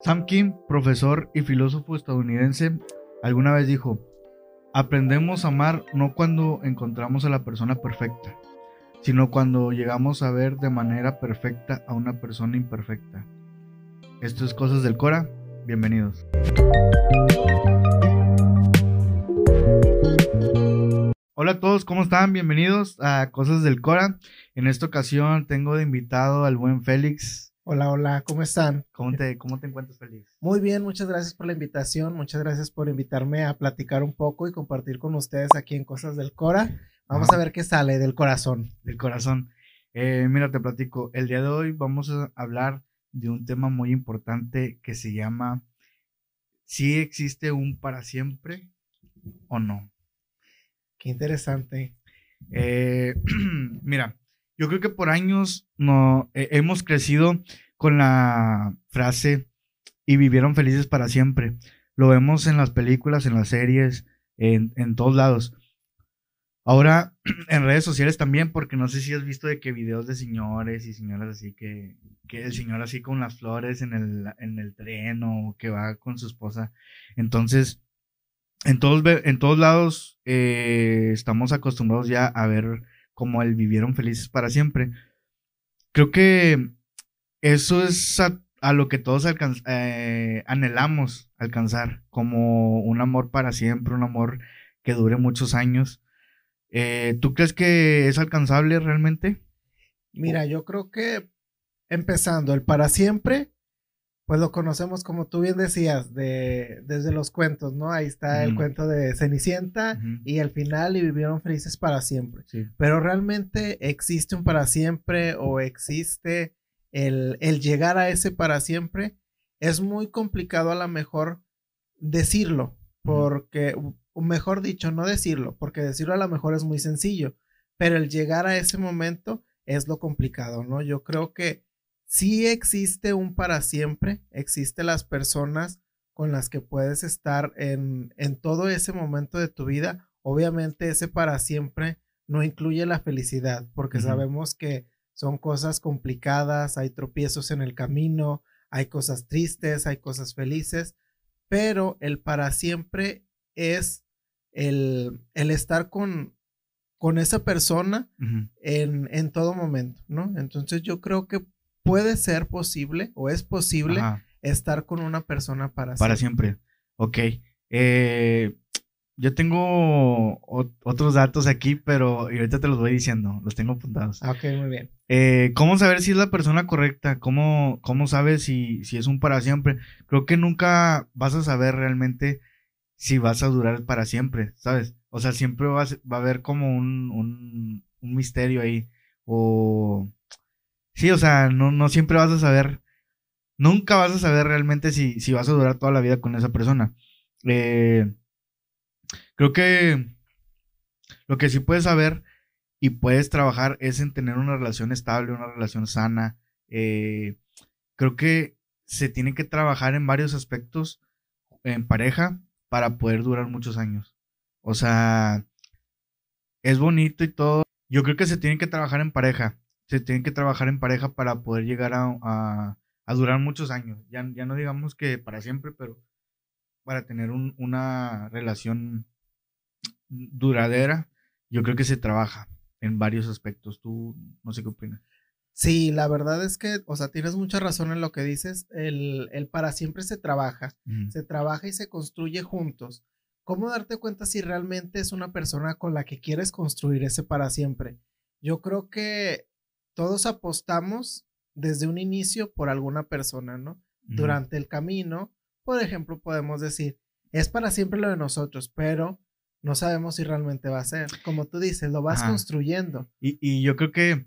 Sam Kim, profesor y filósofo estadounidense, alguna vez dijo, aprendemos a amar no cuando encontramos a la persona perfecta, sino cuando llegamos a ver de manera perfecta a una persona imperfecta. Esto es Cosas del Cora, bienvenidos. Hola a todos, ¿cómo están? Bienvenidos a Cosas del Cora. En esta ocasión tengo de invitado al buen Félix. Hola, hola, ¿cómo están? ¿Cómo te, cómo te encuentras, Félix? Muy bien, muchas gracias por la invitación, muchas gracias por invitarme a platicar un poco y compartir con ustedes aquí en Cosas del Cora. Vamos a ver qué sale del corazón. Del corazón. Eh, mira, te platico. El día de hoy vamos a hablar de un tema muy importante que se llama si existe un para siempre o no. Qué interesante. Eh, mira, yo creo que por años no, eh, hemos crecido con la frase y vivieron felices para siempre. Lo vemos en las películas, en las series, en, en todos lados. Ahora en redes sociales también, porque no sé si has visto de que videos de señores y señoras así que, que el señor así con las flores en el, en el tren o que va con su esposa. Entonces, en todos, en todos lados eh, estamos acostumbrados ya a ver cómo el vivieron felices para siempre. Creo que eso es a, lo que todos eh, anhelamos alcanzar, como un amor para siempre, un amor que dure muchos años. Eh, ¿Tú crees que es alcanzable realmente? Mira, yo creo que empezando, el para siempre pues lo conocemos como tú bien decías, de, desde los cuentos, ¿no? Ahí está el cuento de Cenicienta y al final y vivieron felices para siempre. Pero realmente existe un para siempre o existe el, el, llegar a ese para siempre. Es muy complicado a lo mejor decirlo, porque, o mejor dicho, no decirlo, porque decirlo a lo mejor es muy sencillo, pero el llegar a ese momento es lo complicado, ¿no? Yo creo que sí existe un para siempre, existe las personas con las que puedes estar en, en todo ese momento de tu vida. Obviamente ese para siempre no incluye la felicidad, porque sabemos que son cosas complicadas, hay tropiezos en el camino, hay cosas tristes, hay cosas felices, pero el para siempre es el, el estar con, con esa persona en, en, todo momento, ¿no? Entonces yo creo que puede ser posible o es posible estar con una persona para, para siempre. Ok. Eh, yo tengo otros datos aquí, pero ahorita te los voy diciendo, los tengo apuntados. Ok, muy bien. Eh, ¿Cómo saber si es la persona correcta? ¿Cómo, cómo sabes si, si es un para siempre? Creo que nunca vas a saber realmente si vas a durar para siempre, ¿sabes? O sea, siempre va a haber como un, un, un misterio ahí. O Sí, o sea, no, no siempre vas a saber, nunca vas a saber realmente si, si vas a durar toda la vida con esa persona. Eh, creo que lo que sí puedes saber y puedes trabajar es en tener una relación estable, una relación sana. Eh, creo que se tiene que trabajar en varios aspectos en pareja para poder durar muchos años. O sea, es bonito y todo. Yo creo que se tiene que trabajar en pareja se tienen que trabajar en pareja para poder llegar a, durar muchos años. Ya, ya, no digamos que para siempre, pero para tener una relación duradera, yo creo que se trabaja en varios aspectos. Tú no sé qué opinas. Sí, la verdad es que, o sea, tienes mucha razón en lo que dices. El, para siempre se trabaja, se trabaja y se construye juntos. ¿Cómo darte cuenta si realmente es una persona con la que quieres construir ese para siempre? Yo creo que todos apostamos desde un inicio por alguna persona, ¿no? Durante el camino, por ejemplo, podemos decir, es para siempre lo de nosotros, pero no sabemos si realmente va a ser. Como tú dices, lo vas construyendo. Y, yo creo que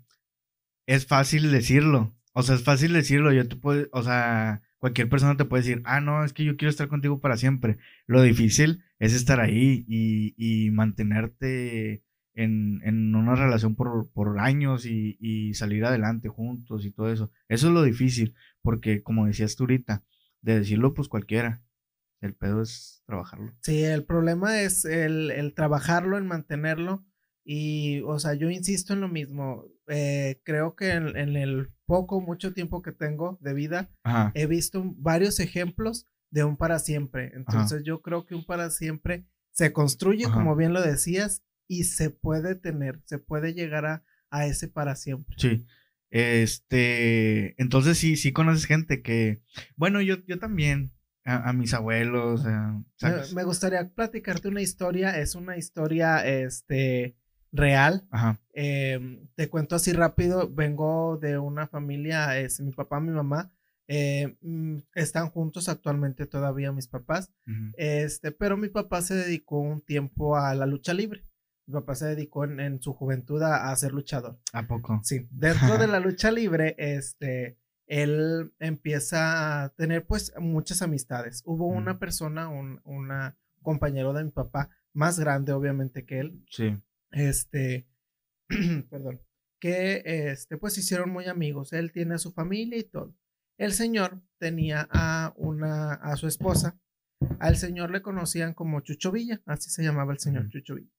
es fácil decirlo. O sea, es fácil decirlo. Yo te puedo, o sea, cualquier persona te puede decir, ah, no, es que yo quiero estar contigo para siempre. Lo difícil es estar ahí y, y mantenerte en, en una relación por, por años y, y, salir adelante juntos y todo eso. Eso es lo difícil, porque como decías tú ahorita, de decirlo pues cualquiera, el pedo es trabajarlo. Sí, el problema es el, el trabajarlo, en mantenerlo y, o sea, yo insisto en lo mismo, eh, creo que en, en, el poco, mucho tiempo que tengo de vida, he visto varios ejemplos de un para siempre. Entonces yo creo que un para siempre se construye, como bien lo decías, y se puede tener, se puede llegar a, a ese para siempre. Sí. Este, entonces sí, sí conoces gente que, bueno, yo, yo también, a, mis abuelos. me gustaría platicarte una historia, es una historia, este, real. Ajá. Em, te cuento así rápido, vengo de una familia, es mi papá, mi mamá, eh, mm, están juntos actualmente todavía mis papás, este, pero mi papá se dedicó un tiempo a la lucha libre. Mi papá se dedicó en, su juventud a, ser luchador. ¿A poco? Sí. Dentro de la lucha libre, este, él empieza a tener pues muchas amistades. Hubo una persona, un una compañero de mi papá, más grande obviamente que él. Sí. Este, perdón, que este, pues hicieron muy amigos. Él tiene a su familia y todo. El señor tenía a una, a su esposa. Al señor le conocían como Chucho Villa, así se llamaba el señor Chucho Villa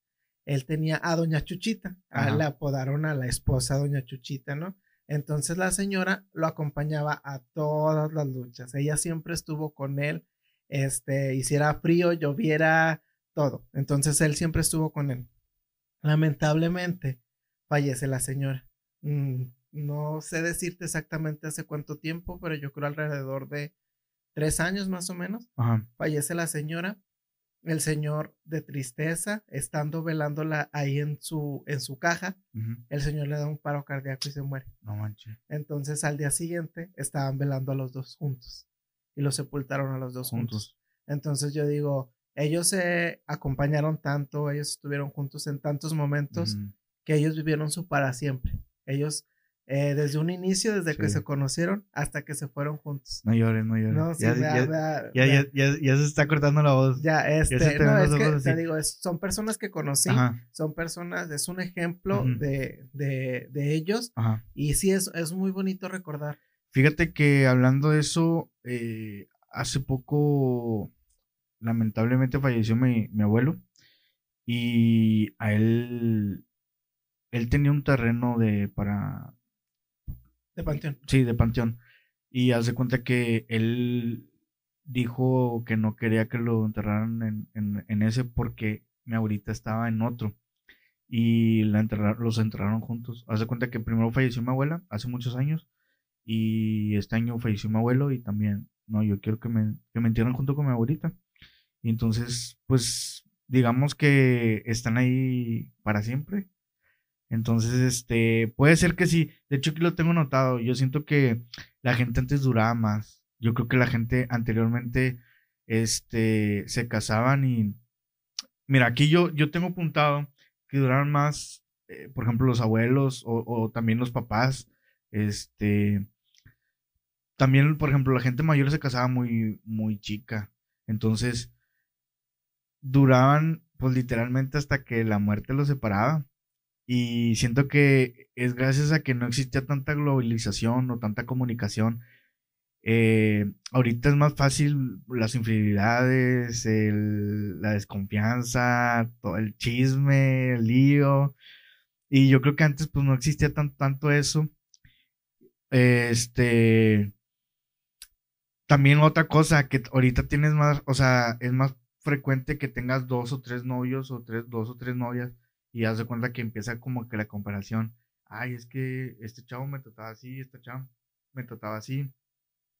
él tenía a doña Chuchita, a le apodaron a la esposa doña Chuchita, ¿no? Entonces la señora lo acompañaba a todas las luchas, ella siempre estuvo con él, este, hiciera frío, lloviera, todo, entonces él siempre estuvo con él. Lamentablemente fallece la señora. Mm, no sé decirte exactamente hace cuánto tiempo, pero yo creo alrededor de tres años más o menos. Fallece la señora el señor de tristeza, estando velándola ahí en su, en su caja, el señor le da un paro cardíaco y se muere. No manches. Entonces al día siguiente estaban velando a los dos juntos y los sepultaron a los dos juntos. Entonces yo digo, ellos se acompañaron tanto, ellos estuvieron juntos en tantos momentos que ellos vivieron su para siempre. Ellos eh, desde un inicio, desde que se conocieron hasta que se fueron juntos. No llores, no llores. ya, ya, ya, se está cortando la voz. Ya, este, no, es que te digo, son personas que conocí, son personas, es un ejemplo de, de, de, ellos. Y sí, es, es muy bonito recordar. Fíjate que hablando de eso, eh, hace poco, lamentablemente falleció mi, mi abuelo. Y a él, él tenía un terreno de, para de Panteón. Sí, de Panteón. Y hace cuenta que él dijo que no quería que lo enterraran en, ese porque mi abuelita estaba en otro. Y la los enterraron juntos. Hace cuenta que primero falleció mi abuela hace muchos años. Y este año falleció mi abuelo y también, no, yo quiero que me, que me entierren junto con mi abuelita. Y entonces, pues, digamos que están ahí para siempre. Entonces, este, puede ser que sí. De hecho, aquí lo tengo notado. Yo siento que la gente antes duraba más. Yo creo que la gente anteriormente, este, se casaban y... Mira, aquí yo, yo tengo apuntado que duraron más, eh, por ejemplo, los abuelos o, o, también los papás. Este, también, por ejemplo, la gente mayor se casaba muy, muy chica. Entonces, duraban, pues literalmente hasta que la muerte los separaba. Y siento que es gracias a que no existía tanta globalización o tanta comunicación. Eh, ahorita es más fácil las infidelidades, la desconfianza, el chisme, el lío. Y yo creo que antes pues no existía tan, tanto eso. Este. También otra cosa, que ahorita tienes más, o sea, es más frecuente que tengas dos o tres novios o tres, dos o tres novias y haz de cuenta que empieza como que la comparación. Ay, es que este chavo me trataba así, esta chava me trataba así.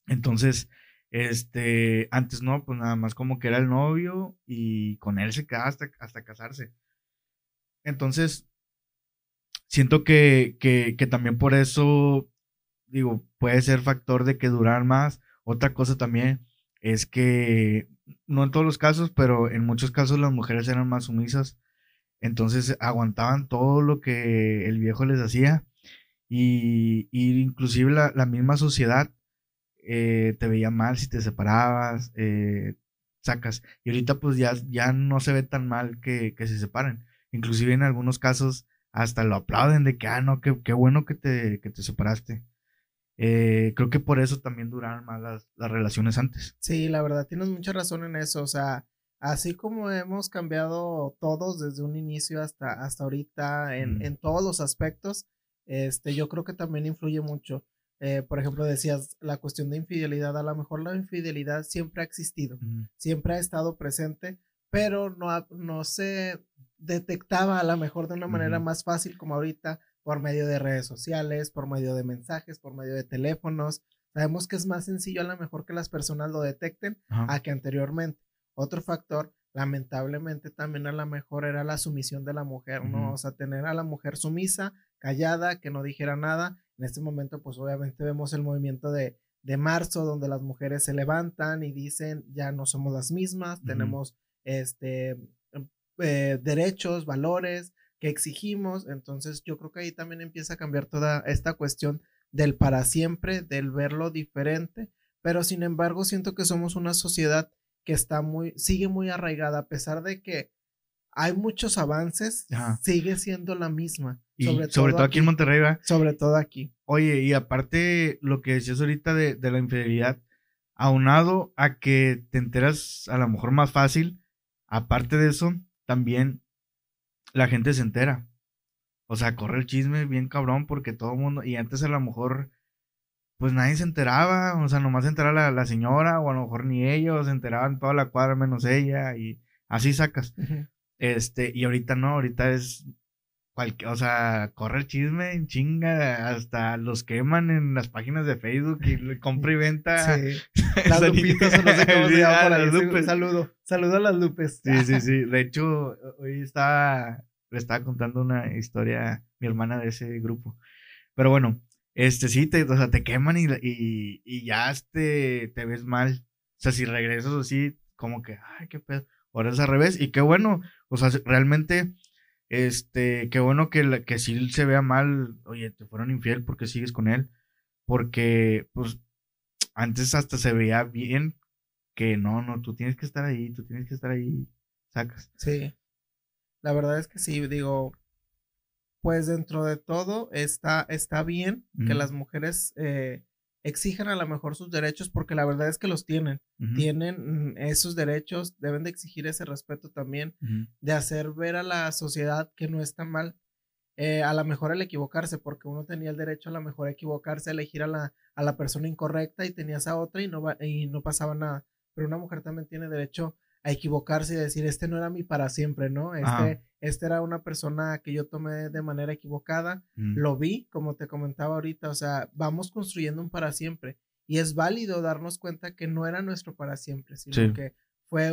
Entonces, este, antes no, pues nada más como que era el novio y con él se quedaba hasta, hasta casarse. Entonces, siento que, que, que también por eso, digo, puede ser factor de que durar más. Otra cosa también es que, no en todos los casos, pero en muchos casos las mujeres eran más sumisas entonces aguantaban todo lo que el viejo les hacía. Y, inclusive la, misma sociedad eh, te veía mal si te separabas, eh, sacas. Y ahorita pues ya, ya no se ve tan mal que, se separen. Inclusive en algunos casos hasta lo aplauden de que, ah, no, qué, bueno que te, que te separaste. Eh, creo que por eso también duraron más las, las relaciones antes. Sí, la verdad, tienes mucha razón en eso. O sea, así como hemos cambiado todos desde un inicio hasta, hasta ahorita en, en, todos los aspectos, este, yo creo que también influye mucho. Eh, por ejemplo, decías la cuestión de infidelidad, a lo mejor la infidelidad siempre ha existido, siempre ha estado presente, pero no, no se detectaba a lo mejor de una manera más fácil como ahorita por medio de redes sociales, por medio de mensajes, por medio de teléfonos. Sabemos que es más sencillo a lo mejor que las personas lo detecten a que anteriormente. Otro factor, lamentablemente también a lo mejor era la sumisión de la mujer, ¿no? O sea, tener a la mujer sumisa, callada, que no dijera nada. En este momento, pues obviamente vemos el movimiento de, de marzo, donde las mujeres se levantan y dicen, ya no somos las mismas, tenemos este, eh, derechos, valores, que exigimos. Entonces yo creo que ahí también empieza a cambiar toda esta cuestión del para siempre, del verlo diferente, pero sin embargo siento que somos una sociedad que está muy, sigue muy arraigada, a pesar de que hay muchos avances, sigue siendo la misma. sobre, todo, aquí, en Monterrey, ¿verdad? Sobre todo aquí. Oye, y aparte lo que decías ahorita de, de la infidelidad, aunado a que te enteras a lo mejor más fácil, aparte de eso, también la gente se entera. O sea, corre el chisme bien cabrón porque todo el mundo, y antes a lo mejor, pues nadie se enteraba, o sea, nomás se enteraba la, señora, o a lo mejor ni ellos, se enteraban toda la cuadra menos ella, y así sacas. Este, y ahorita no, ahorita es cualquier, o sea, corre el chisme en chinga, hasta los queman en las páginas de Facebook y compra y venta. Sí. Las lupitas, no sé cómo se llama por ahí. Saludo, saludo a las lupes. Sí, sí, sí. De hecho, hoy estaba, le estaba contando una historia mi hermana de ese grupo. Pero bueno, este sí, te, o sea, te queman y, y, y ya este, te ves mal. O sea, si regresas así, como que, ay, qué pedo. Ahora es al revés. Y qué bueno, o sea, realmente este, qué bueno que, que si se vea mal, oye, te fueron infiel porque sigues con él. Porque, pues, antes hasta se veía bien que no, no, tú tienes que estar ahí, tú tienes que estar ahí, sacas. Sí. La verdad es que sí, digo, pues dentro de todo está, está bien que las mujeres eh, exijan a lo mejor sus derechos porque la verdad es que los tienen. Tienen mm, esos derechos, deben de exigir ese respeto también, de hacer ver a la sociedad que no está mal. Eh, a lo mejor el equivocarse, porque uno tenía el derecho a lo mejor a equivocarse, a elegir a la, a la persona incorrecta y tenías a otra y no, y no pasaba nada. Pero una mujer también tiene derecho a equivocarse y decir, este no era mi para siempre, ¿no? Este, este era una persona que yo tomé de manera equivocada, mm. lo vi, como te comentaba ahorita, o sea, vamos construyendo un para siempre. Y es válido darnos cuenta que no era nuestro para siempre, sino que fue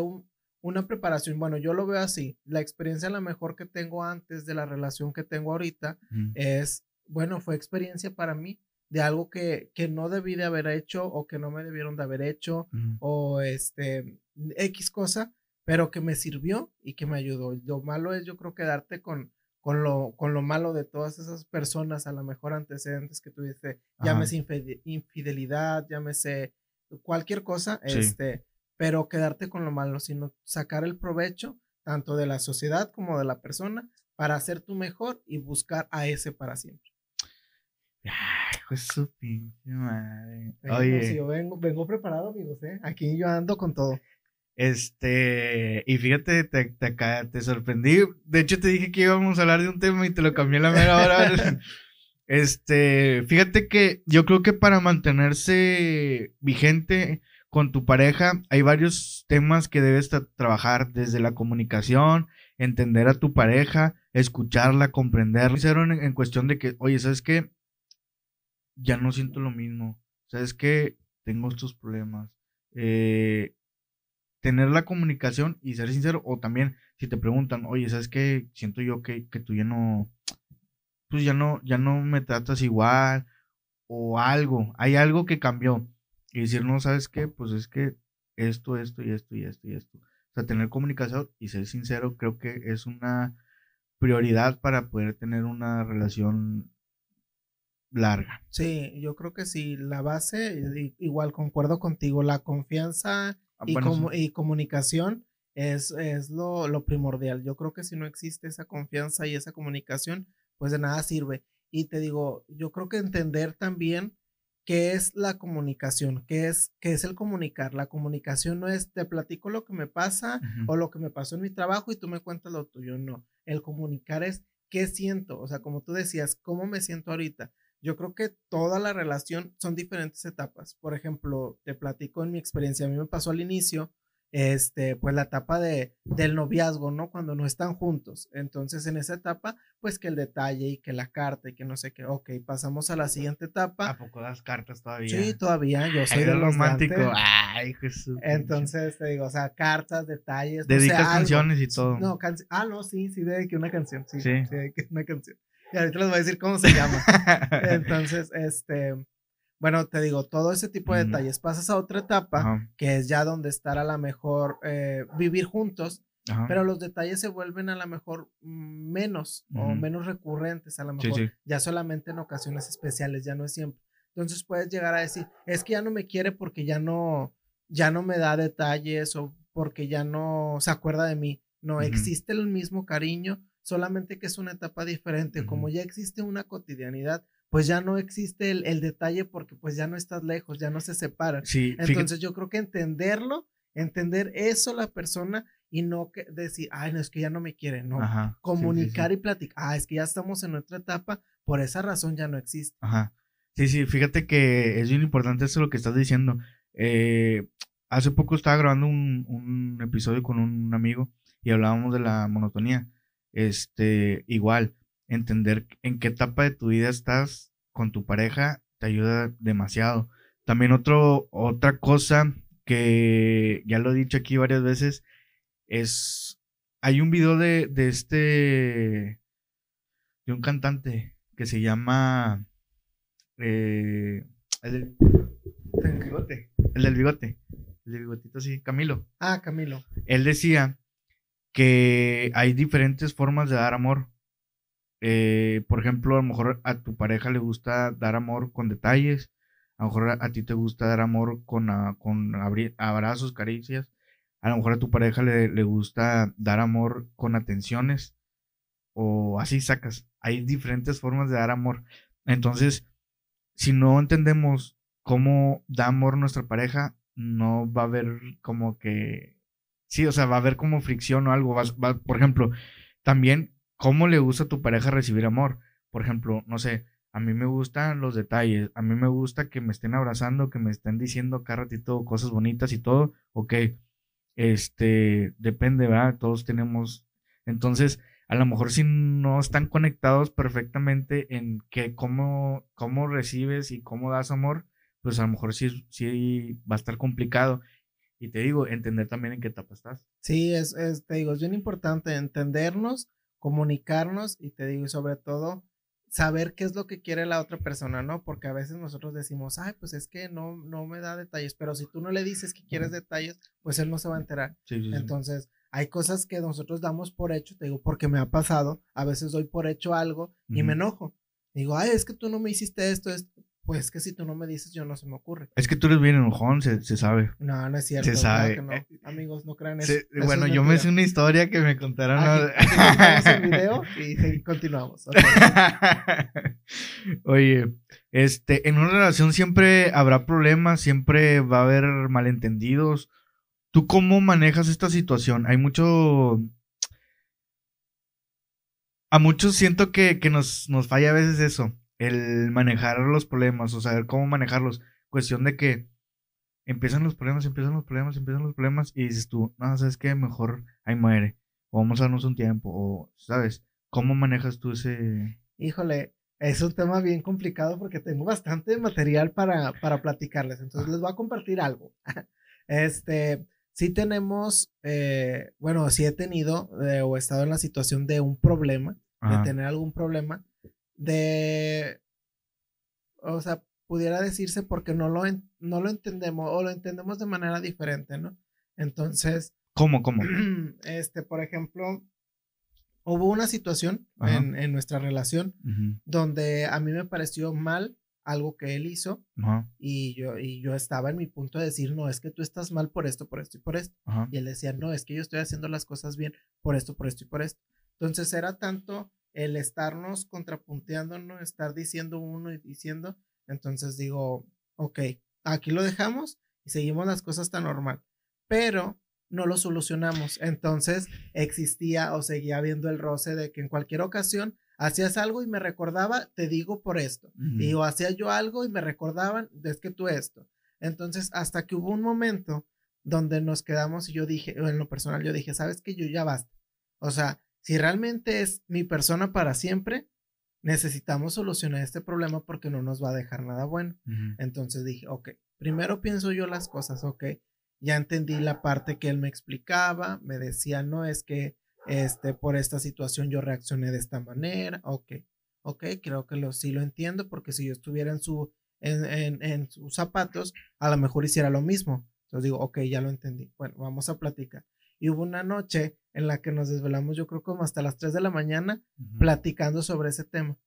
una preparación. Bueno, yo lo veo así. La experiencia la mejor que tengo antes de la relación que tengo ahorita es, bueno, fue experiencia para mí de algo que, que, no debí de haber hecho o que no me debieron de haber hecho o este X cosa, pero que me sirvió y que me ayudó. Lo malo es yo creo quedarte con, con, lo, con lo malo de todas esas personas, a lo mejor antecedentes que tuviste, llámese infidelidad, llámese cualquier cosa, este, pero quedarte con lo malo, sino sacar el provecho tanto de la sociedad como de la persona para hacer tu mejor y buscar a ese para siempre. Ay, pues su pinche madre. Oye. yo vengo, vengo preparado, amigos, ¿eh? Aquí yo ando con todo. Este, y fíjate, te, te, te, sorprendí. De hecho, te dije que íbamos a hablar de un tema y te lo cambié a la mera hora. este, fíjate que yo creo que para mantenerse vigente con tu pareja, hay varios temas que debes trabajar desde la comunicación, entender a tu pareja, escucharla, comprenderla. Hicieron en, en cuestión de que, oye, ¿sabes qué? Ya no siento lo mismo. ¿Sabes qué? Tengo estos problemas. Eh, tener la comunicación y ser sincero, o también si te preguntan, oye, ¿sabes qué? Siento yo que, que tú ya no, pues ya no, ya no me tratas igual, o algo, hay algo que cambió. Y decir, no, ¿sabes qué? Pues es que esto, esto y esto y esto y esto. O sea, tener comunicación y ser sincero creo que es una prioridad para poder tener una relación larga. Sí, yo creo que sí, la base, igual concuerdo contigo, la confianza Ah, y, y comunicación es, es lo, lo, primordial. Yo creo que si no existe esa confianza y esa comunicación, pues de nada sirve. Y te digo, yo creo que entender también qué es la comunicación, qué es, qué es el comunicar. La comunicación no es te platico lo que me pasa o lo que me pasó en mi trabajo y tú me cuentas lo tuyo, no. El comunicar es qué siento, o sea, como tú decías, cómo me siento ahorita. Yo creo que toda la relación son diferentes etapas. Por ejemplo, te platico en mi experiencia, a mí me pasó al inicio, este, pues la etapa de, del noviazgo, ¿no? Cuando no están juntos. Entonces, en esa etapa, pues que el detalle y que la carta y que no sé qué. Ok, pasamos a la siguiente etapa. ¿A poco das cartas todavía? Sí, todavía. Yo soy de romántico. Ay, Jesús. Entonces, te digo, o sea, cartas, detalles. Dedicas canciones y todo. No, ah, no, sí, sí, dediqué una canción. Sí, sí, sí dediqué una canción. Y ahorita les voy a decir cómo se llama. Entonces, este bueno, te digo, todo ese tipo de detalles. Pasas a otra etapa, que es ya donde estar a la mejor eh, vivir juntos, pero los detalles se vuelven a lo mejor mm, menos o menos recurrentes, a lo mejor ya solamente en ocasiones especiales, ya no es siempre. Entonces puedes llegar a decir, es que ya no me quiere porque ya no, ya no me da detalles o porque ya no se acuerda de mí. No, existe el mismo cariño, solamente que es una etapa diferente. Como ya existe una cotidianidad, pues ya no existe el, detalle porque pues ya no estás lejos, ya no se separan. Sí, Entonces yo creo que entenderlo, entender eso la persona y no que decir, ay, no, es que ya no me quiere, no. Comunicar y platicar, ah, es que ya estamos en otra etapa, por esa razón ya no existe. Ajá. Sí, sí, fíjate que es bien importante eso lo que estás diciendo. Eh, hace poco estaba grabando un, un episodio con un amigo y hablábamos de la monotonía. Este, igual, entender en qué etapa de tu vida estás con tu pareja te ayuda demasiado. También otro, otra cosa que ya lo he dicho aquí varias veces es, hay un video de, de este, de un cantante que se llama, eh, el, del, bigote, el del bigote, el del bigotito así, Camilo. Ah, Camilo. Él decía que hay diferentes formas de dar amor. Eh, por ejemplo, a lo mejor a tu pareja le gusta dar amor con detalles, a lo mejor a, ti te gusta dar amor con, ah, con abrazos, caricias, a lo mejor a tu pareja le, le, gusta dar amor con atenciones, o así sacas. Hay diferentes formas de dar amor. Entonces, si no entendemos cómo da amor nuestra pareja, no va a haber como que, sí, o sea, va a haber como fricción o algo. por ejemplo, también cómo le gusta a tu pareja recibir amor. Por ejemplo, no sé, a mí me gustan los detalles, a mí me gusta que me estén abrazando, que me estén diciendo cada ratito cosas bonitas y todo, ok, este, depende, ¿verdad? Todos tenemos, entonces, a lo mejor si no están conectados perfectamente en que cómo, cómo recibes y cómo das amor, pues a lo mejor sí, sí va a estar complicado. Y te digo, entender también en qué etapa estás. Sí, es, es te digo, es bien importante entendernos comunicarnos y te digo, sobre todo, saber qué es lo que quiere la otra persona, ¿no? Porque a veces nosotros decimos, ay, pues es que no, no me da detalles, pero si tú no le dices que quieres detalles, pues él no se va a enterar. Entonces, hay cosas que nosotros damos por hecho, te digo, porque me ha pasado, a veces doy por hecho algo y me enojo. Digo, ay, es que tú no me hiciste esto, esto. Pues que si tú no me dices, yo no se me ocurre. Es que tú eres bien enojón, se, se sabe. No, no es cierto. Se sabe. Eh, Amigos, no crean eso. bueno, yo me sé una historia que me contaron. Aquí, el video y continuamos. Oye, este, en una relación siempre habrá problemas, siempre va a haber malentendidos. ¿Tú cómo manejas esta situación? Hay mucho... A muchos siento que, que nos, nos falla a veces eso el manejar los problemas o saber cómo manejarlos. Cuestión de que empiezan los problemas, empiezan los problemas, empiezan los problemas y dices tú, no, sabes qué, mejor ahí muere. O vamos a darnos un tiempo, o, ¿sabes? ¿Cómo manejas tú ese...? Híjole, es un tema bien complicado porque tengo bastante material para, para platicarles. Entonces les voy a compartir algo. Este, sí tenemos, eh, bueno, sí he tenido eh, o he estado en la situación de un problema, de tener algún problema de, o sea, pudiera decirse porque no lo, no lo entendemos o lo entendemos de manera diferente, ¿no? Entonces. ¿Cómo, cómo? Este, por ejemplo, hubo una situación en, nuestra relación donde a mí me pareció mal algo que él hizo y yo y yo estaba en mi punto de decir no es que tú estás mal por esto por esto y por esto y él decía no es que yo estoy haciendo las cosas bien por esto por esto y por esto entonces era tanto el estarnos contrapunteándonos, estar diciendo uno y diciendo, entonces digo, ok, aquí lo dejamos y seguimos las cosas tan normal, pero no lo solucionamos. Entonces existía o seguía habiendo el roce de que en cualquier ocasión hacías algo y me recordaba, te digo por esto. Y o hacía yo algo y me recordaban, es que tú esto. Entonces, hasta que hubo un momento donde nos quedamos y yo dije, en lo personal, yo dije, sabes que yo ya basta. O sea, si realmente es mi persona para siempre, necesitamos solucionar este problema porque no nos va a dejar nada bueno. Entonces dije, ok, primero pienso yo las cosas, ok, ya entendí la parte que él me explicaba, me decía, no es que este, por esta situación yo reaccioné de esta manera, ok, ok, creo que lo, sí lo entiendo porque si yo estuviera en, su, en, en, en sus zapatos, a lo mejor hiciera lo mismo. Entonces digo, ok, ya lo entendí. Bueno, vamos a platicar. Y hubo una noche en la que nos desvelamos, yo creo como hasta las 3 de la mañana, platicando sobre ese tema.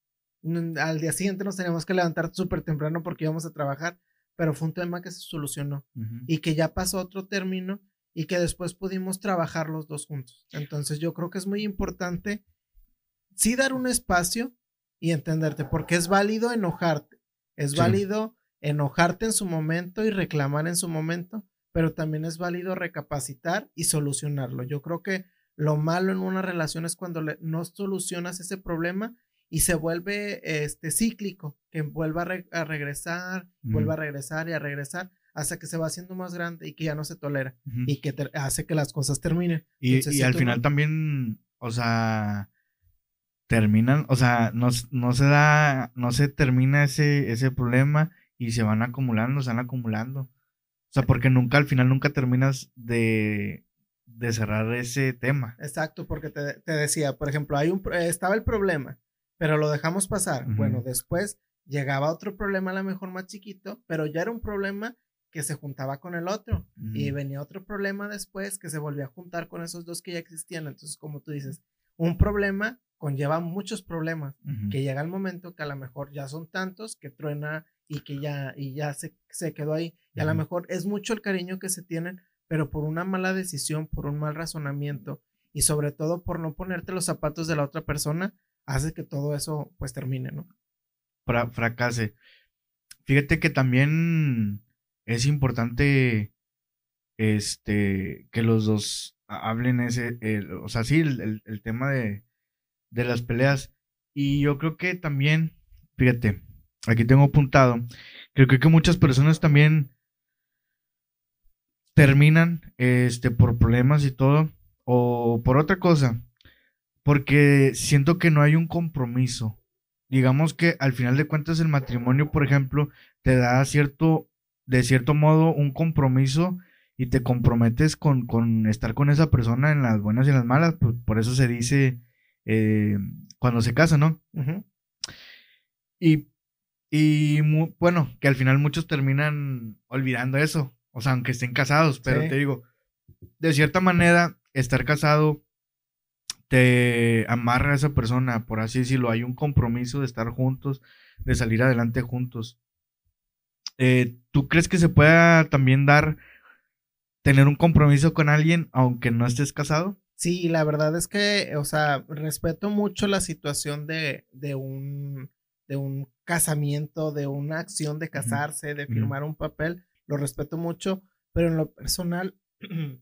Al día siguiente nos teníamos que levantar súper temprano porque íbamos a trabajar, pero fue un tema que se solucionó y que ya pasó otro término y que después pudimos trabajar los dos juntos. Entonces yo creo que es muy importante sí dar un espacio y entenderte, porque es válido enojarte, es válido enojarte en su momento y reclamar en su momento, pero también es válido recapacitar y solucionarlo. Yo creo que lo malo en una relación es cuando no solucionas ese problema y se vuelve este cíclico, que vuelva a, regresar, vuelva a regresar y a regresar hasta que se va haciendo más grande y que ya no se tolera y que hace que las cosas terminen. Y, al final también, o sea, terminan, o sea, no, no se da, no se termina ese, ese problema y se van acumulando, se van acumulando. O sea, porque nunca, al final, nunca terminas de, cerrar ese tema. Exacto, porque te, decía, por ejemplo, hay un, estaba el problema, pero lo dejamos pasar. Bueno, después llegaba otro problema, a lo mejor más chiquito, pero ya era un problema que se juntaba con el otro. Y venía otro problema después que se volvía a juntar con esos dos que ya existían. Entonces, como tú dices, un problema conlleva muchos problemas, que llega el momento que a lo mejor ya son tantos que truena y que ya, y ya se, se quedó ahí. Y a lo mejor es mucho el cariño que se tienen, pero por una mala decisión, por un mal razonamiento y sobre todo por no ponerte los zapatos de la otra persona, hace que todo eso pues termine, ¿no? fracase. Fíjate que también es importante este que los dos hablen ese, o sea, sí, el, el tema de, de las peleas. Y yo creo que también, fíjate, aquí tengo apuntado, creo que muchas personas también terminan este, por problemas y todo, o por otra cosa, porque siento que no hay un compromiso. Digamos que al final de cuentas el matrimonio, por ejemplo, te da cierto, de cierto modo, un compromiso y te comprometes con, con estar con esa persona en las buenas y en las malas, por eso se dice eh, cuando se casan, ¿no? Y y bueno, que al final muchos terminan olvidando eso. O sea, aunque estén casados, pero te digo, de cierta manera, estar casado te amarra a esa persona, por así decirlo. Hay un compromiso de estar juntos, de salir adelante juntos. Eh, ¿Tú crees que se pueda también dar, tener un compromiso con alguien aunque no estés casado? Sí, la verdad es que, o sea, respeto mucho la situación de, de un de un casamiento, de una acción de casarse, de firmar un papel, lo respeto mucho, pero en lo personal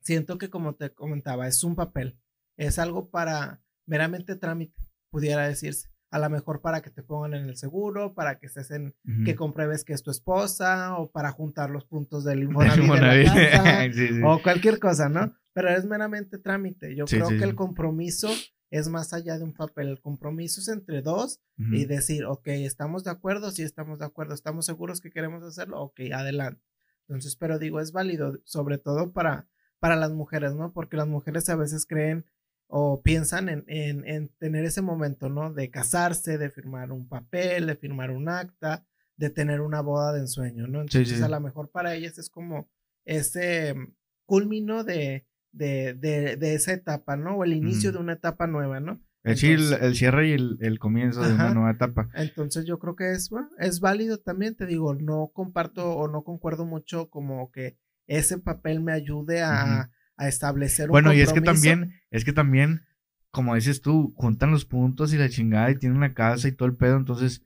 siento que como te comentaba, es un papel, es algo para meramente trámite, pudiera decirse. A lo mejor para que te pongan en el seguro, para que estés en, que compruebes que es tu esposa, o para juntar los puntos del o cualquier cosa, ¿no? Pero es meramente trámite. Yo creo que el compromiso es más allá de un papel. El compromiso es entre dos y decir, ok, estamos de acuerdo, si estamos de acuerdo, estamos seguros que queremos hacerlo, ok, adelante. Entonces, pero digo, es válido, sobre todo para, para las mujeres, ¿no? Porque las mujeres a veces creen o piensan en, en, tener ese momento, ¿no? De casarse, de firmar un papel, de firmar un acta, de tener una boda de ensueño, ¿no? Entonces, a lo mejor para ellas es como ese culmino de, de, de, de esa etapa, ¿no? O el inicio de una etapa nueva, ¿no? Es decir, el, cierre y el, comienzo de una nueva etapa. Entonces yo creo que es, es válido también, te digo, no comparto o no concuerdo mucho como que ese papel me ayude a, a establecer un Bueno, y es que también, es que también, como dices tú, juntan los puntos y la chingada y tienen una casa y todo el pedo, entonces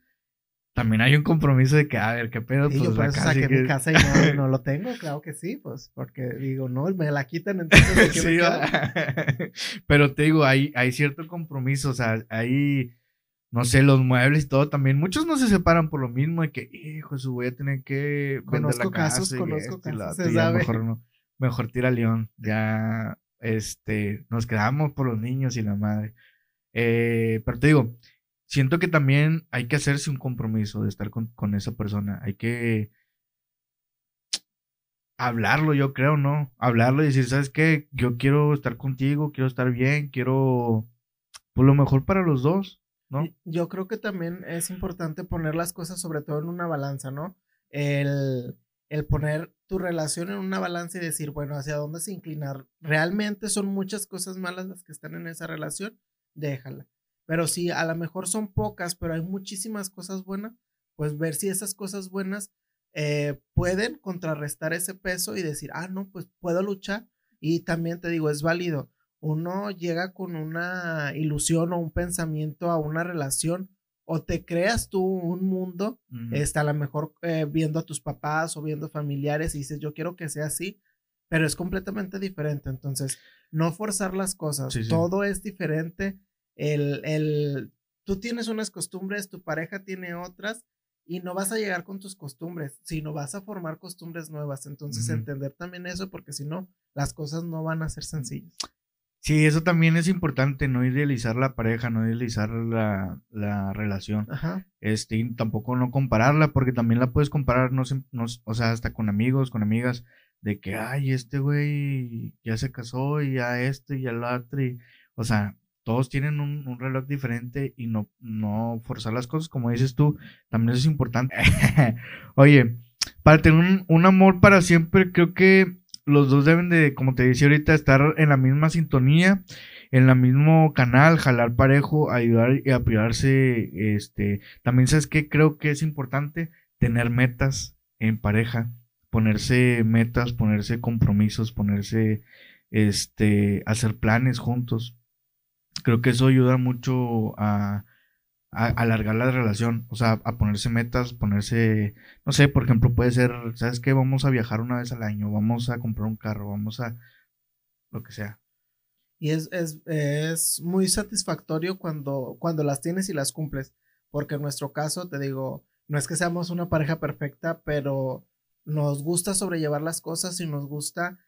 también hay un compromiso de que, a ver, ¿qué pedo? pues yo por eso saqué mi casa y no, no, lo tengo, claro que sí, pues, porque digo, no, me la quitan, entonces sí, Pero te digo, hay, hay cierto compromiso, o sea, hay, no sé, los muebles y todo también. Muchos no se separan por lo mismo de que, hijo, su voy a tener que vender la casos, casa conozco casos, mejor no, mejor tira león. Ya, este, nos quedamos por los niños y la madre. Eh, pero te digo, siento que también hay que hacerse un compromiso de estar con, esa persona. Hay que hablarlo, yo creo, ¿no? Hablarlo y decir, ¿sabes qué? Yo quiero estar contigo, quiero estar bien, quiero, pues, lo mejor para los dos. ¿no? Yo creo que también es importante poner las cosas sobre todo en una balanza, ¿no? El, el poner tu relación en una balanza y decir, bueno, hacia dónde se inclinar. Realmente son muchas cosas malas las que están en esa relación, déjala. Pero si a lo mejor son pocas, pero hay muchísimas cosas buenas, pues ver si esas cosas buenas eh, pueden contrarrestar ese peso y decir, ah, no, pues puedo luchar. Y también te digo, es válido uno llega con una ilusión o un pensamiento a una relación o te creas tú un mundo, está a lo mejor eh, viendo a tus papás o viendo familiares y dices, yo quiero que sea así, pero es completamente diferente. Entonces, no forzar las cosas, todo es diferente. El, el, tú tienes unas costumbres, tu pareja tiene otras y no vas a llegar con tus costumbres, sino vas a formar costumbres nuevas. Entonces, entender también eso, porque si no, las cosas no van a ser sencillas. Sí, eso también es importante, no idealizar la pareja, no idealizar la, la relación. Ajá. Este, y tampoco no compararla, porque también la puedes comparar, no, no, o sea, hasta con amigos, con amigas, de que, ay, este güey ya se casó y ya este y ya el otro, y, o sea, todos tienen un, un, reloj diferente y no, no forzar las cosas, como dices tú, también es importante. Oye, para tener un, un amor para siempre, creo que los dos deben de, como te decía ahorita, estar en la misma sintonía, en el mismo canal, jalar parejo, ayudar y apoyarse. Este, también sabes que creo que es importante tener metas en pareja, ponerse metas, ponerse compromisos, ponerse, este, hacer planes juntos. Creo que eso ayuda mucho a, alargar la relación, o sea, a ponerse metas, ponerse, no sé, por ejemplo, puede ser, ¿sabes qué? Vamos a viajar una vez al año, vamos a comprar un carro, vamos a lo que sea. Y es, es, es muy satisfactorio cuando, cuando las tienes y las cumples, porque en nuestro caso, te digo, no es que seamos una pareja perfecta, pero nos gusta sobrellevar las cosas y nos gusta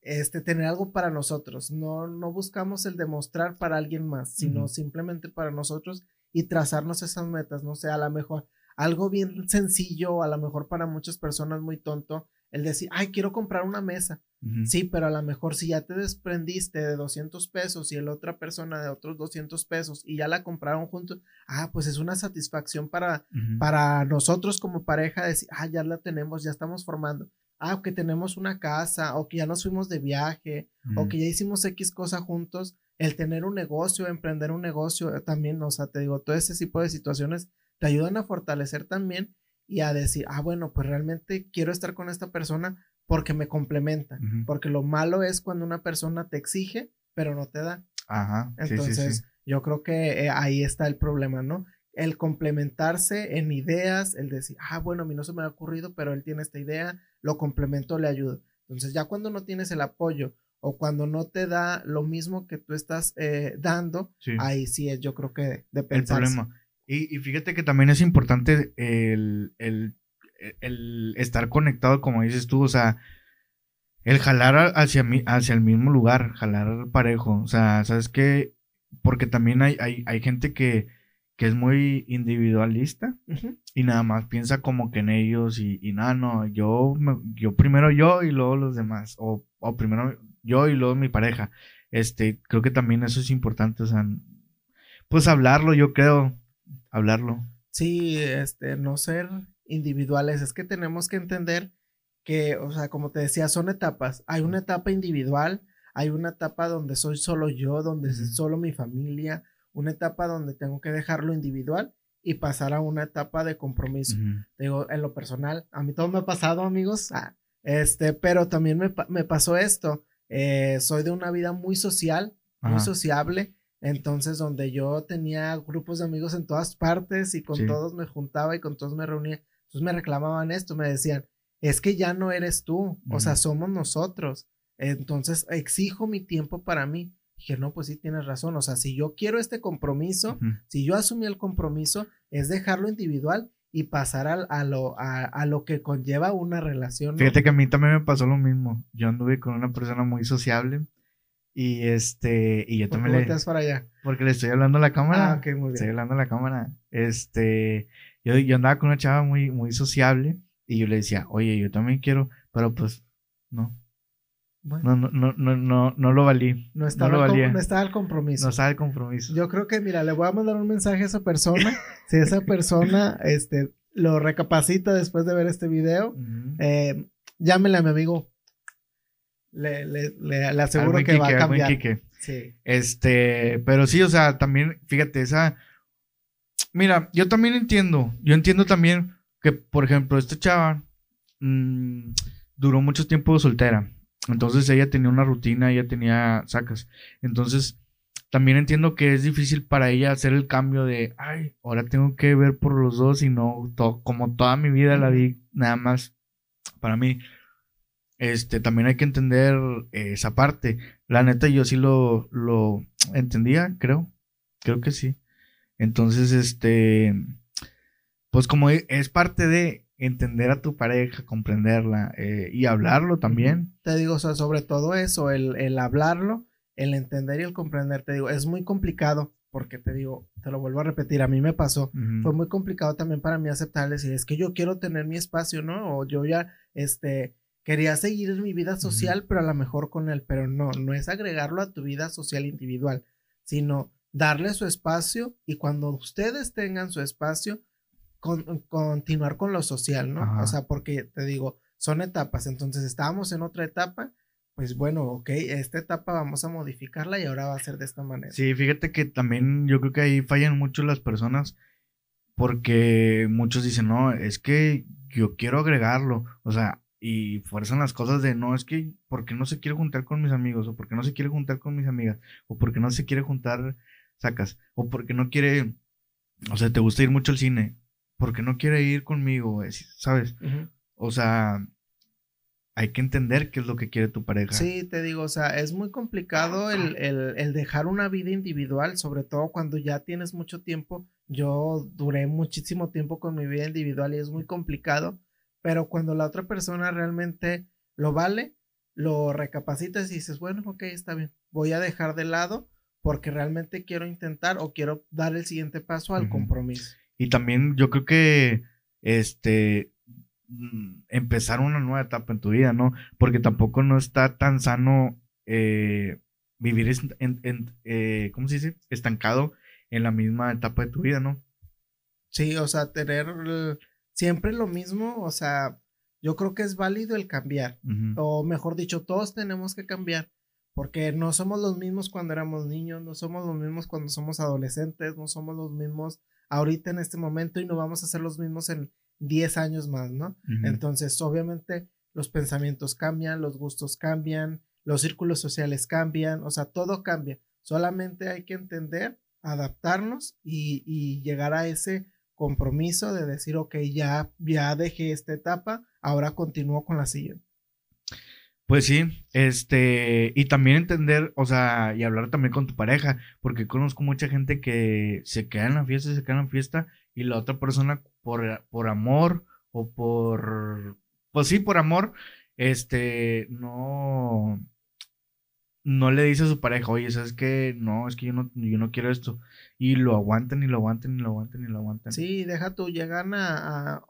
este, tener algo para nosotros. No, no buscamos el demostrar para alguien más, sino simplemente para nosotros y trazarnos esas metas. No sé, a lo mejor algo bien sencillo, a lo mejor para muchas personas muy tonto, el decir, ay, quiero comprar una mesa. Sí, pero a lo mejor si ya te desprendiste de 200 pesos y la otra persona de otros 200 pesos y ya la compraron juntos, ah, pues es una satisfacción para, para nosotros como pareja decir, ah, ya la tenemos, ya estamos formando ah, que tenemos una casa, o que ya nos fuimos de viaje, o que ya hicimos X cosa juntos, el tener un negocio, emprender un negocio, eh, también, o sea, te digo, todo ese tipo de situaciones te ayudan a fortalecer también y a decir, ah, bueno, pues realmente quiero estar con esta persona porque me complementa, porque lo malo es cuando una persona te exige, pero no te da. Ajá. Entonces, yo creo que eh, ahí está el problema, ¿no? el complementarse en ideas, el decir, ah, bueno, a mí no se me ha ocurrido, pero él tiene esta idea, lo complemento, le ayudo. Entonces, ya cuando no tienes el apoyo o cuando no te da lo mismo que tú estás eh, dando, ahí sí es, yo creo que de pensar. El problema. Y, fíjate que también es importante el, el, el, estar conectado, como dices tú, o sea, el jalar hacia, hacia el mismo lugar, jalar parejo, o sea, ¿sabes qué? Porque también hay, hay, hay gente que que es muy individualista y nada más piensa como que en ellos y, y nada, no, yo, yo primero yo y luego los demás, o, o, primero yo y luego mi pareja. Este, creo que también eso es importante, o sea, pues hablarlo, yo creo, hablarlo. Sí, este, no ser individuales, es que tenemos que entender que, o sea, como te decía, son etapas. Hay una etapa individual, hay una etapa donde soy solo yo, donde es solo mi familia, una etapa donde tengo que dejarlo individual y pasar a una etapa de compromiso. Digo, en lo personal, a mí todo me ha pasado, amigos, ah, este, pero también me, me pasó esto. Eh, soy de una vida muy social, muy sociable, entonces donde yo tenía grupos de amigos en todas partes y con todos me juntaba y con todos me reunía. Entonces me reclamaban esto, me decían, es que ya no eres tú, o sea, somos nosotros. Entonces exijo mi tiempo para mí. Dije, no, pues sí tienes razón. O sea, si yo quiero este compromiso, si yo asumí el compromiso, es dejarlo individual y pasar a, lo, a, lo que conlleva una relación. Fíjate que a mí también me pasó lo mismo. Yo anduve con una persona muy sociable y este, y yo también le... para allá? Porque le estoy hablando a la cámara. Ah, ok, muy bien. Estoy hablando a la cámara. Este, yo, yo andaba con una chava muy, muy sociable y yo le decía, oye, yo también quiero, pero pues, no. No, no, no, no, no, no lo valí. No estaba, el, no estaba el compromiso. No estaba el compromiso. Yo creo que, mira, le voy a mandar un mensaje a esa persona. si esa persona, este, lo recapacita después de ver este video, eh, llámele a mi amigo. Le, le, le, aseguro que va a cambiar. Sí. Este, pero sí, o sea, también, fíjate, esa. Mira, yo también entiendo. Yo entiendo también que, por ejemplo, esta chava mm, duró mucho tiempo soltera. Entonces ella tenía una rutina, ella tenía sacas. Entonces, también entiendo que es difícil para ella hacer el cambio de, ay, ahora tengo que ver por los dos y no como toda mi vida la vi nada más para mí. Este, también hay que entender esa parte. La neta, yo sí lo, lo entendía, creo. Creo que sí. Entonces, este, pues como e, es parte de, entender a tu pareja, comprenderla eh, y hablarlo también. Te digo, o sea, sobre todo eso, el, el, hablarlo, el entender y el comprender, te digo, es muy complicado porque te digo, te lo vuelvo a repetir, a mí me pasó, fue muy complicado también para mí aceptar, decir, es que yo quiero tener mi espacio, ¿no? O yo ya, este, quería seguir mi vida social, pero a lo mejor con él, pero no, no es agregarlo a tu vida social individual, sino darle su espacio y cuando ustedes tengan su espacio, continuar con lo social, ¿no? O sea, porque te digo, son etapas, entonces estábamos en otra etapa, pues bueno, ok, esta etapa vamos a modificarla y ahora va a ser de esta manera. Sí, fíjate que también yo creo que ahí fallan mucho las personas porque muchos dicen, no, es que yo quiero agregarlo, o sea, y fuerzan las cosas de, no, es que, ¿por qué no se quiere juntar con mis amigos? O ¿por qué no se quiere juntar con mis amigas? O ¿por qué no se quiere juntar, sacas? O ¿por qué no quiere, o sea, te gusta ir mucho al cine? Porque no quiere ir conmigo, ¿sabes? O sea, hay que entender qué es lo que quiere tu pareja. Sí, te digo, o sea, es muy complicado el, el, dejar una vida individual, sobre todo cuando ya tienes mucho tiempo. Yo duré muchísimo tiempo con mi vida individual y es muy complicado, pero cuando la otra persona realmente lo vale, lo recapacitas y dices, bueno, ok, está bien, voy a dejar de lado porque realmente quiero intentar o quiero dar el siguiente paso al compromiso. Y también yo creo que este mm, empezar una nueva etapa en tu vida, ¿no? Porque tampoco no está tan sano eh, vivir en, eh, ¿cómo se dice? Estancado en la misma etapa de tu vida, ¿no? Sí, o sea, tener siempre lo mismo, o sea, yo creo que es válido el cambiar, o mejor dicho, todos tenemos que cambiar, porque no somos los mismos cuando éramos niños, no somos los mismos cuando somos adolescentes, no somos los mismos ahorita en este momento y no vamos a ser los mismos en 10 años más, ¿no? Entonces, obviamente, los pensamientos cambian, los gustos cambian, los círculos sociales cambian, o sea, todo cambia. Solamente hay que entender, adaptarnos y, llegar a ese compromiso de decir, ok, ya, ya dejé esta etapa, ahora continúo con la siguiente. Pues sí, este, y también entender, o sea, y hablar también con tu pareja, porque conozco mucha gente que se queda en la fiesta, se queda en la fiesta, y la otra persona por, por amor o por, pues sí, por amor, este, no, no le dice a su pareja, oye, ¿sabes qué? No, es que yo no, yo no quiero esto. Y lo aguantan y lo aguantan y lo aguantan y lo aguantan. Sí, deja tú, llegan a,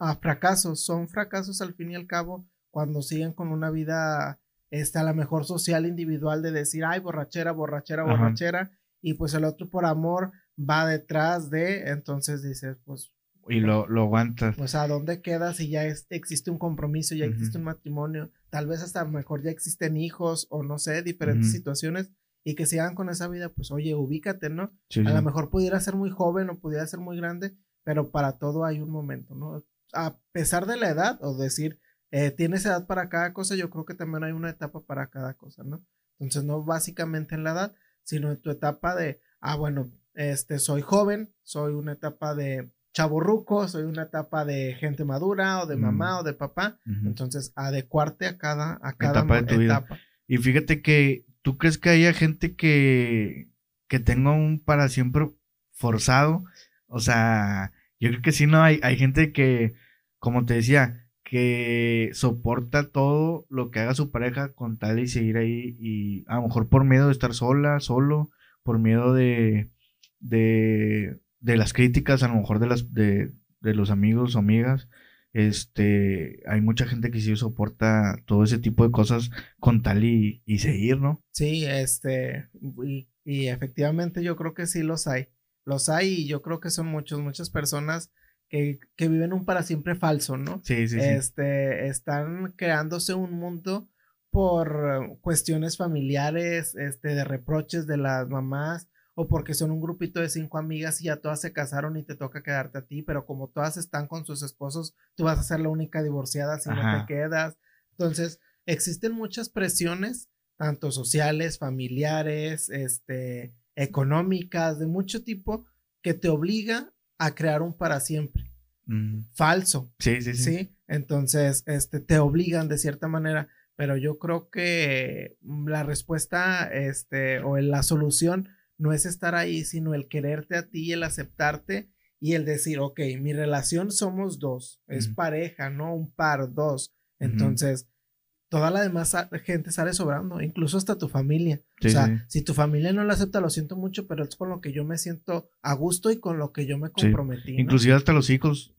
a fracasos, son fracasos al fin y al cabo cuando siguen con una vida, este, a la mejor social, individual, de decir, ay, borrachera, borrachera, borrachera, y pues el otro por amor va detrás de, entonces dices, pues... Y lo, lo aguantas. O sea, ¿dónde queda si ya existe un compromiso, ya existe un matrimonio? Tal vez hasta mejor ya existen hijos o no sé, diferentes situaciones y que sigan con esa vida, pues oye, ubícate, ¿no? a lo mejor pudiera ser muy joven o pudiera ser muy grande, pero para todo hay un momento, ¿no? A pesar de la edad o decir, eh, tienes edad para cada cosa, yo creo que también hay una etapa para cada cosa, ¿no? Entonces, no básicamente en la edad, sino en tu etapa de, ah, bueno, este, soy joven, soy una etapa de chaburruco, soy una etapa de gente madura o de mamá o de papá. Entonces, adecuarte a cada, a cada etapa de tu vida. Y fíjate que ¿tú crees que haya gente que, que tenga un para siempre forzado? O sea, yo creo que sí, no, hay, hay gente que, como te decía, que soporta todo lo que haga su pareja con tal y seguir ahí y a lo mejor por miedo de estar sola, solo, por miedo de, de, de las críticas, a lo mejor de las de, de los amigos o amigas, este, hay mucha gente que sí soporta todo ese tipo de cosas con tal y, y seguir, ¿no? Sí, este, y, y, efectivamente yo creo que sí los hay. Los hay y yo creo que son muchos, muchas personas que, que viven un para siempre falso, ¿no? Sí, sí, sí. Este, están creándose un mundo por cuestiones familiares, este, de reproches de las mamás, o porque son un grupito de cinco amigas y ya todas se casaron y te toca quedarte a ti, pero como todas están con sus esposos, tú vas a ser la única divorciada si no te quedas. Entonces, existen muchas presiones, tanto sociales, familiares, este, económicas, de mucho tipo, que te obliga a crear un para siempre. Falso. Sí, sí, sí, sí. Entonces, este, te obligan de cierta manera, pero yo creo que la respuesta, este, o la solución no es estar ahí, sino el quererte a ti, el aceptarte y el decir, ok, mi relación somos dos, es pareja, no un par, dos. Entonces, toda la demás gente sale sobrando, incluso hasta tu familia. o sea, si tu familia no lo acepta, lo siento mucho, pero es con lo que yo me siento a gusto y con lo que yo me comprometí. Inclusive hasta los hijos.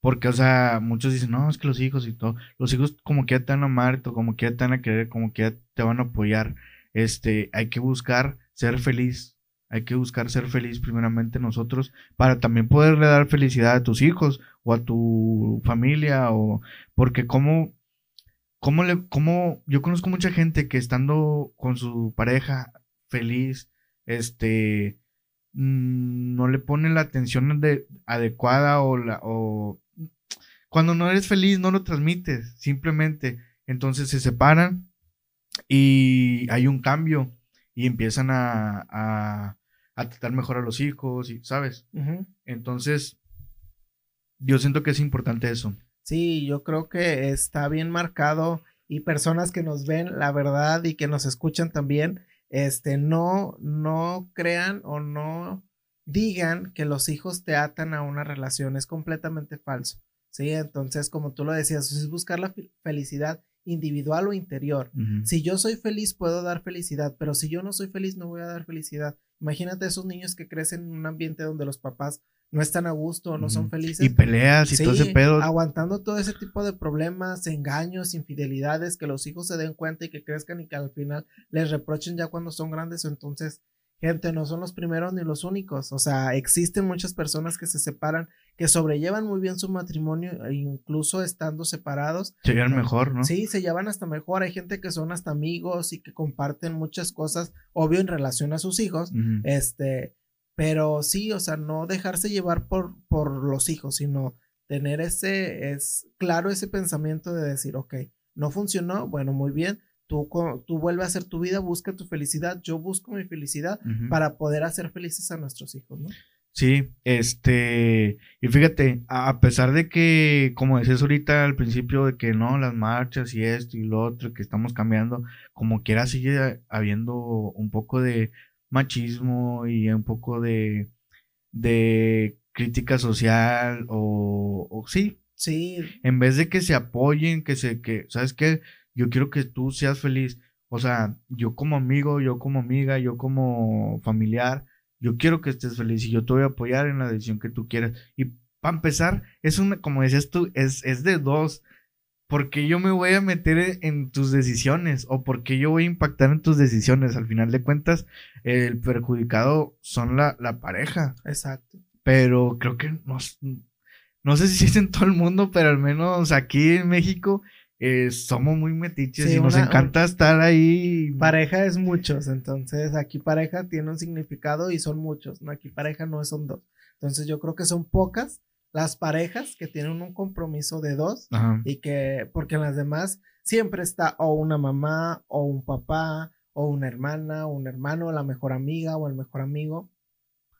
Porque, o sea, muchos dicen, no, es que los hijos y todo, los hijos como que ya te van a amar, como que ya te van a querer, como que ya te van a apoyar. Este, hay que buscar ser feliz. Hay que buscar ser feliz primeramente nosotros para también poderle dar felicidad a tus hijos o a tu familia o porque como cómo le cómo yo conozco mucha gente que estando con su pareja feliz este mm, no le pone la atención adecuada o la o cuando no eres feliz no lo transmites simplemente entonces se separan y hay un cambio y empiezan a, a, tratar mejor a los hijos, y, ¿sabes? Entonces, yo siento que es importante eso. Sí, yo creo que está bien marcado y personas que nos ven, la verdad, y que nos escuchan también, este, no, no crean o no digan que los hijos te atan a una relación, es completamente falso. Sí, entonces, como tú lo decías, es buscar la felicidad individual o interior. Si yo soy feliz, puedo dar felicidad, pero si yo no soy feliz, no voy a dar felicidad. Imagínate esos niños que crecen en un ambiente donde los papás no están a gusto no son felices. Y peleas y todo ese pedo. Aguantando todo ese tipo de problemas, engaños, infidelidades, que los hijos se den cuenta y que crezcan y que al final les reprochen ya cuando son grandes. Entonces, gente, no son los primeros ni los únicos. O sea, existen muchas personas que se separan, que sobrellevan muy bien su matrimonio, e incluso estando separados. Se llevan mejor, ¿no? Sí, se llevan hasta mejor. Hay gente que son hasta amigos y que comparten muchas cosas, obvio, en relación a sus hijos. Este, pero sí, o sea, no dejarse llevar por, por los hijos, sino tener ese, es claro ese pensamiento de decir, ok, no funcionó, bueno, muy bien, Tú, tú vuelve a hacer tu vida, busca tu felicidad, yo busco mi felicidad para poder hacer felices a nuestros hijos, ¿no? Sí, este, y fíjate, a pesar de que, como decías ahorita al principio, de que no, las marchas y esto y lo otro, que estamos cambiando, como quiera sigue habiendo un poco de machismo y un poco de, de crítica social o, o sí. Sí. En vez de que se apoyen, que se, que, ¿sabes qué? yo quiero que tú seas feliz. O sea, yo como amigo, yo como amiga, yo como familiar, yo quiero que estés feliz y yo te voy a apoyar en la decisión que tú quieras. Y para empezar, es una, como decías tú, es, es de dos. Porque yo me voy a meter en tus decisiones? ¿O porque yo voy a impactar en tus decisiones? Al final de cuentas, el perjudicado son la, la pareja. Exacto. Pero creo que no, no sé si es en todo el mundo, pero al menos aquí en México eh, somos muy metiches y nos encanta estar ahí. Pareja es muchos, entonces aquí pareja tiene un significado y son muchos, ¿no? Aquí pareja no son dos. Entonces yo creo que son pocas las parejas que tienen un compromiso de dos y que, porque en las demás siempre está o una mamá o un papá o una hermana o un hermano, la mejor amiga o el mejor amigo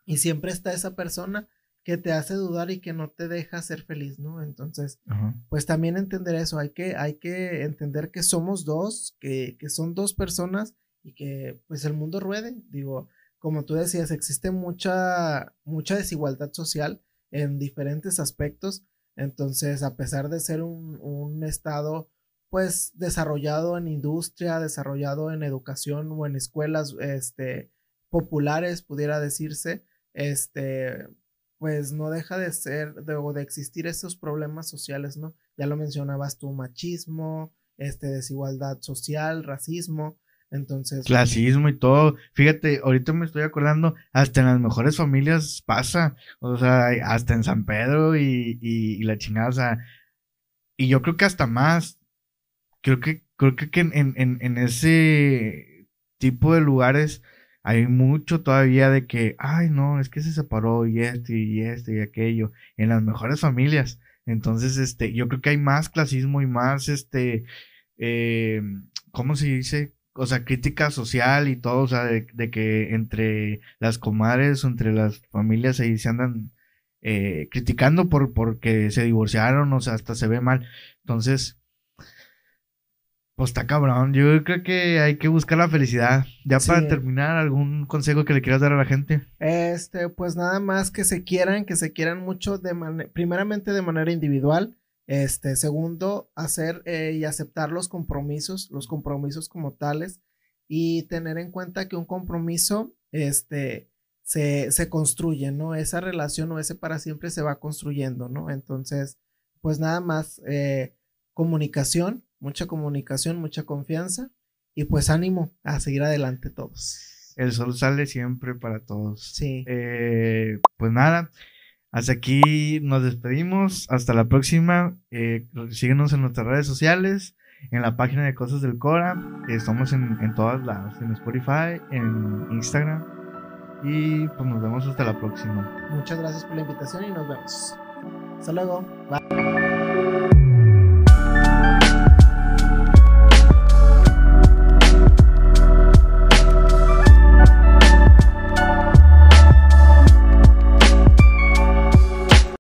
y siempre está esa persona que te hace dudar y que no te deja ser feliz, ¿no? Entonces, pues también entender eso, hay que, hay que entender que somos dos, que, que son dos personas y que pues el mundo ruede. Digo, como tú decías, existe mucha, mucha desigualdad social en diferentes aspectos. Entonces, a pesar de ser un, un estado pues desarrollado en industria, desarrollado en educación o en escuelas este, populares, pudiera decirse, este, pues no deja de ser de, o de existir estos problemas sociales, ¿no? Ya lo mencionabas tú, machismo, este, desigualdad social, racismo, entonces. Clasismo y todo. Fíjate, ahorita me estoy acordando, hasta en las mejores familias pasa, o sea, hasta en San Pedro y, y, la chingada, y yo creo que hasta más, creo que, creo que en, en, en ese tipo de lugares hay mucho todavía de que, ay, no, es que se separó y esto y esto y aquello, en las mejores familias. Entonces, este, yo creo que hay más clasismo y más, este, eh, ¿cómo se dice? O sea, crítica social y todo, o sea, de, que entre las comadres o entre las familias ahí se andan eh, criticando por porque se divorciaron, o sea, hasta se ve mal. Entonces, pues está cabrón. Yo creo que hay que buscar la felicidad. Ya para terminar, ¿algún consejo que le quieras dar a la gente? Este, pues nada más que se quieran, que se quieran mucho de primeramente de manera individual. Este, segundo, hacer eh, y aceptar los compromisos, los compromisos como tales y tener en cuenta que un compromiso, este, se, se construye, ¿no? Esa relación o ese para siempre se va construyendo, ¿no? Entonces, pues nada más, eh, comunicación, mucha comunicación, mucha confianza y pues ánimo a seguir adelante todos. El sol sale siempre para todos. Sí. Eh, pues nada, hasta aquí nos despedimos. Hasta la próxima. Eh, síguenos en nuestras redes sociales, en la página de Cosas del Cora. estamos en, todas lados, en Spotify, en Instagram. Y pues nos vemos hasta la próxima. Muchas gracias por la invitación y nos vemos. Hasta luego. Bye.